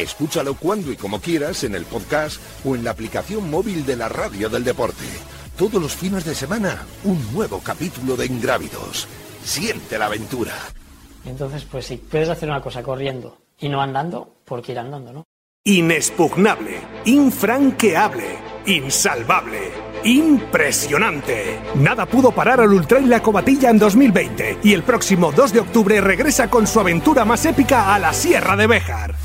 Escúchalo cuando y como quieras en el podcast o en la aplicación móvil de la radio del deporte. Todos los fines de semana, un nuevo capítulo de Ingrávidos. Siente la aventura. Entonces, pues si puedes hacer una cosa corriendo y no andando, porque ir andando, ¿no? Inexpugnable, infranqueable, insalvable. Impresionante. Nada pudo parar al Ultrail La Cobatilla en 2020 y el próximo 2 de octubre regresa con su aventura más épica a la Sierra de Béjar.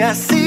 Think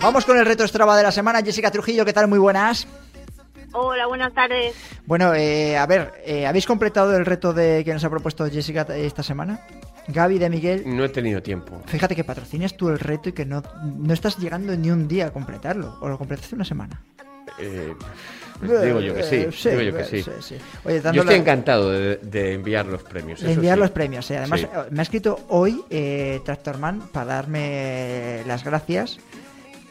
Vamos con el reto Strava de la semana. Jessica Trujillo, ¿qué tal? Muy buenas. Hola, buenas tardes. Bueno, eh, a ver, eh, ¿habéis completado el reto de que nos ha propuesto Jessica esta semana? Gaby de Miguel. No he tenido tiempo. Fíjate que patrocinas tú el reto y que no, no estás llegando ni un día a completarlo. ¿O lo completaste una semana? Eh, digo yo que sí. Eh, sí, digo yo que sí, sí. sí. Oye, yo estoy encantado de, de enviar los premios. De enviar sí. los premios. eh. Además, Sí. eh, me ha escrito hoy eh, Tractorman para darme las gracias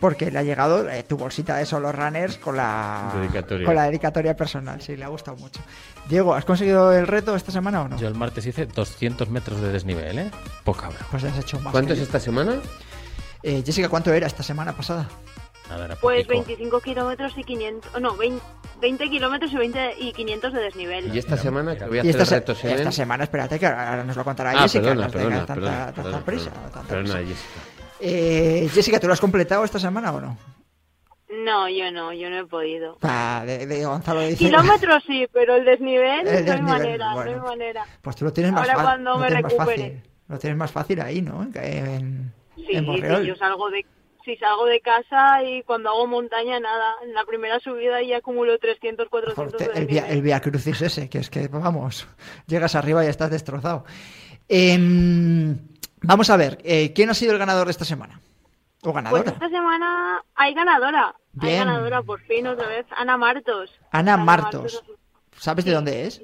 porque le ha llegado eh, tu bolsita de solo runners con la Dedicatoria. con la dedicatoria personal. Sí, le ha gustado mucho. Diego, ¿has conseguido el reto esta semana o no? Yo el martes hice 200 metros de desnivel, ¿eh? Poca broma. Pues has hecho más. ¿Cuánto es yo. esta semana? Eh, Jessica, ¿cuánto era esta semana pasada? Nada, Pues poquito. 25 kilómetros y 500, oh, no, 20, 20 kilómetros y 20 y 500 de desnivel. ¿Y esta semana que voy a Y hacer esta, el reto se- Seven? esta semana, espérate, que ahora nos lo contará Ah, Jessica. perdona, no tengas perdona, tanta, perdona, tanta perdona, prisa. perdona. tanta Perdona, prisa. Jessica. Eh, Jessica, ¿tú lo has completado esta semana o no? No, yo no, yo no he podido. Ah, de, de Gonzalo dice... Kilómetros sí, pero el desnivel, El no hay manera, bueno. no hay manera. Pues tú lo tienes más, Ahora fa- cuando me más recupere. fácil. Lo tienes más fácil ahí, ¿no? En, Sí, en sí, yo salgo de si salgo de casa y cuando hago montaña nada, en la primera subida ya acumulo 300, 400 de el, via, el Via Crucis ese, que es que, vamos, llegas arriba y estás destrozado. Em, vamos a ver, eh, ¿quién ha sido el ganador de esta semana? ¿O Pues ganadora? esta semana hay ganadora, hay Bien. ganadora por fin otra vez, Ana Martos. Ana Martos. ¿Sabes de dónde es?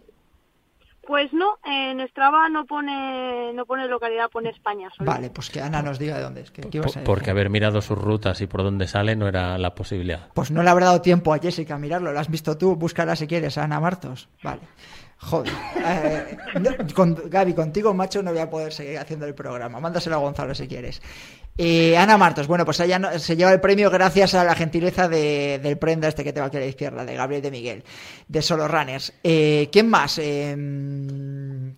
Pues no, en Strava no pone no pone localidad, pone España solo. Vale, pues que Ana nos diga de dónde es. ¿Qué, qué ibas a? Porque haber mirado sus rutas y por dónde sale no era la posibilidad. Pues no le habrá dado tiempo a Jessica a mirarlo. ¿Lo has visto tú? Búscala si quieres, a Ana Martos. Vale. Joder. Eh, no, con, Gaby, contigo, macho, no voy a poder seguir haciendo el programa. Mándaselo a Gonzalo si quieres. Eh, Ana Martos, bueno, pues ella no- se lleva el premio gracias a la gentileza de- del prenda este que tengo aquí a la izquierda, de Gabriel de Miguel, de Solo Runners. Eh, ¿Quién más? Eh,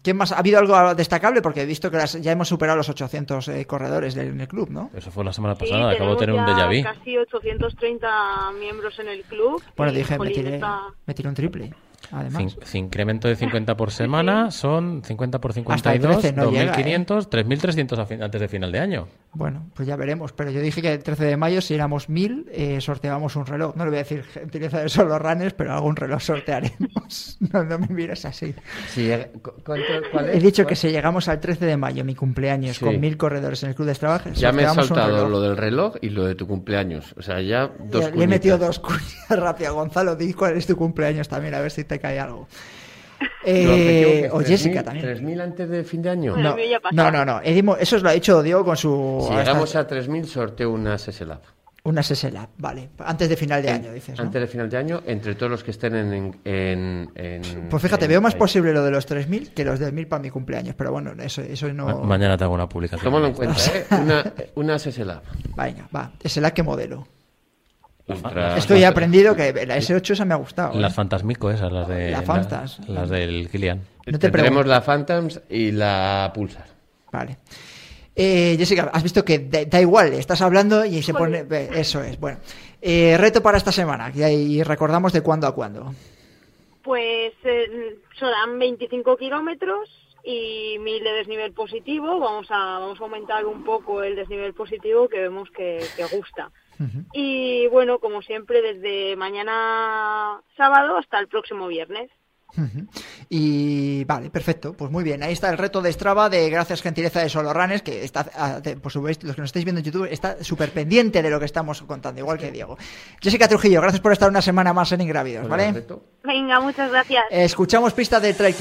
¿Quién más? ¿Ha habido algo destacable? Porque he visto que las- ya hemos superado los 800 eh, corredores del, en el club, ¿no? Eso fue la semana Sí, pasada, acabo de tener un déjà vu. casi 830 miembros en el club. Bueno, dije, me tiré, está- me tiré un triple, además. Cin- incremento de 50 por semana son 50 por Hasta el 52, 13 no llega, 2.500, 3.300 a fin- antes de final de año. Bueno, pues ya veremos. Pero yo dije que el 13 de mayo, si éramos 1000, eh, sorteábamos un reloj. No le voy a decir gentileza de solo runners, pero algún reloj sortearemos. no, no me mires así. Sí, eh, cu- ¿cuánto- cuál He dicho ¿Cuál? que si llegamos al 13 de mayo, mi cumpleaños, Sí. con 1000 corredores en el club de trabajo, Ya me he saltado lo del reloj y lo de tu cumpleaños. O sea, ya dos Le- he metido dos cuñas rápido. Gonzalo, di cuál es tu cumpleaños también, a ver si te cae algo. Eh, o Jessica 3.000 también. 3.000 antes de fin de año. No, no, no, no. Edimo- eso lo ha hecho Diego con su. Si hasta- llegamos a 3.000, sorteo una SSLab. Una SSLab, vale. Antes de final de año, dices. ¿no? Antes de final de año, entre todos los que estén en... en, en- Pues fíjate, en- veo más posible lo de los 3.000 que los de 1.000 para mi cumpleaños. Pero bueno, eso, eso no. Ma- Mañana te hago una publicación. Tómalo en cuenta, ¿eh? Una, una SSLab. Venga, va. SLab que modelo. Ultra- Esto ya he aprendido que la S8 esa me ha gustado. ¿eh? Las Fantasmico esas, las de... La Fantas. Las del Kilian. No te Tendremos pregunto. la Phantoms y la Pulsar. Vale. Eh, Jessica, has visto que da, da igual, estás hablando y se pone. Eso es, bueno. Eh, reto para esta semana, que ahí recordamos de cuándo a cuándo. Pues eh, serán 25 kilómetros y 1000 de desnivel positivo. Vamos a, vamos a aumentar un poco el desnivel positivo que vemos que, que gusta. Y bueno, como siempre, desde mañana sábado hasta el próximo viernes. Y vale, perfecto, pues muy bien. Ahí está el reto de Strava de Gracias Gentileza de Solo Runners, que está, por supuesto, los que nos estáis viendo en YouTube, está súper pendiente de lo que estamos contando, igual que Diego. Jessica Trujillo, gracias por estar una semana más en Ingrávidos, ¿vale? Venga, muchas gracias. Escuchamos pistas de Trail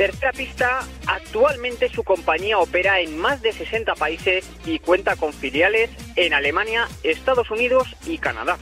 Tercera pista, actualmente su compañía opera en más de 60 países y cuenta con filiales en Alemania, Estados Unidos y Canadá.